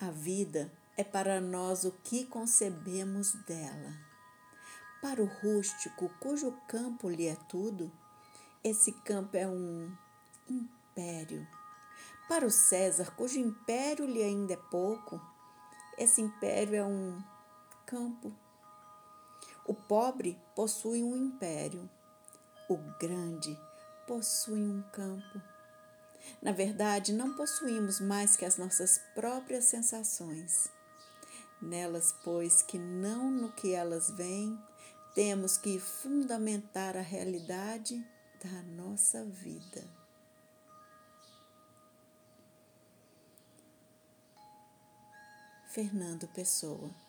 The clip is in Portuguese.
A vida é para nós o que concebemos dela. Para o rústico, cujo campo lhe é tudo, esse campo é um império. Para o César, cujo império lhe ainda é pouco, esse império é um campo. O pobre possui um império, o grande possui um campo. Na verdade, não possuímos mais que as nossas próprias sensações. Nelas, pois, que não no que elas vêm, temos que fundamentar a realidade da nossa vida. Fernando Pessoa